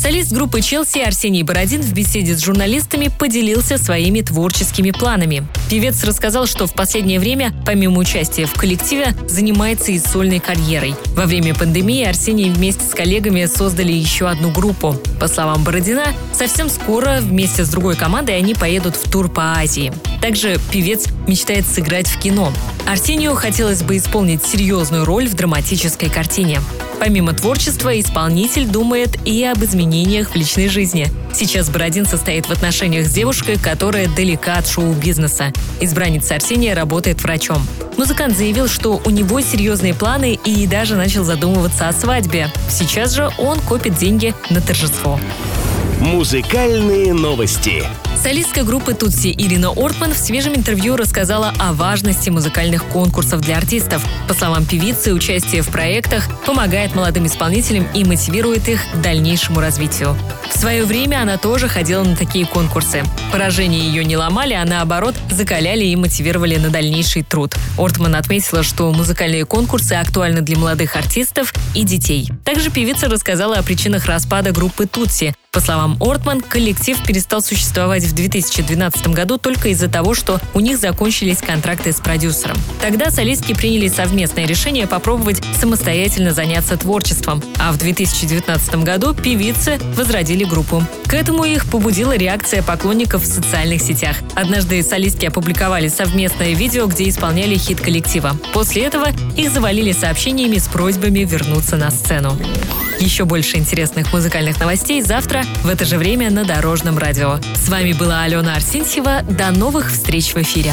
Солист группы «Челси» Арсений Бородин в беседе с журналистами поделился своими творческими планами. Певец рассказал, что в последнее время, помимо участия в коллективе, занимается и сольной карьерой. Во время пандемии Арсений вместе с коллегами создали еще одну группу. По словам Бородина, совсем скоро вместе с другой командой они поедут в тур по Азии. Также певец мечтает сыграть в кино. Арсению хотелось бы исполнить серьезную роль в драматической картине. Помимо творчества, исполнитель думает и об изменениях в личной жизни. Сейчас Бородин состоит в отношениях с девушкой, которая далека от шоу-бизнеса. Избранница Арсения работает врачом. Музыкант заявил, что у него серьезные планы и даже начал задумываться о свадьбе. Сейчас же он копит деньги на торжество. Музыкальные новости. Солистка группы «Тутси» Ирина Ортман в свежем интервью рассказала о важности музыкальных конкурсов для артистов. По словам певицы, участие в проектах помогает молодым исполнителям и мотивирует их к дальнейшему развитию. В свое время она тоже ходила на такие конкурсы. Поражения ее не ломали, а наоборот закаляли и мотивировали на дальнейший труд. Ортман отметила, что музыкальные конкурсы актуальны для молодых артистов и детей. Также певица рассказала о причинах распада группы «Тутси», по словам Ортман, коллектив перестал существовать в 2012 году только из-за того, что у них закончились контракты с продюсером. Тогда солистки приняли совместное решение попробовать самостоятельно заняться творчеством, а в 2019 году певицы возродили группу. К этому их побудила реакция поклонников в социальных сетях. Однажды солистки опубликовали совместное видео, где исполняли хит коллектива. После этого их завалили сообщениями с просьбами вернуться на сцену. Еще больше интересных музыкальных новостей завтра в это же время на Дорожном радио. С вами была Алена Арсентьева. До новых встреч в эфире.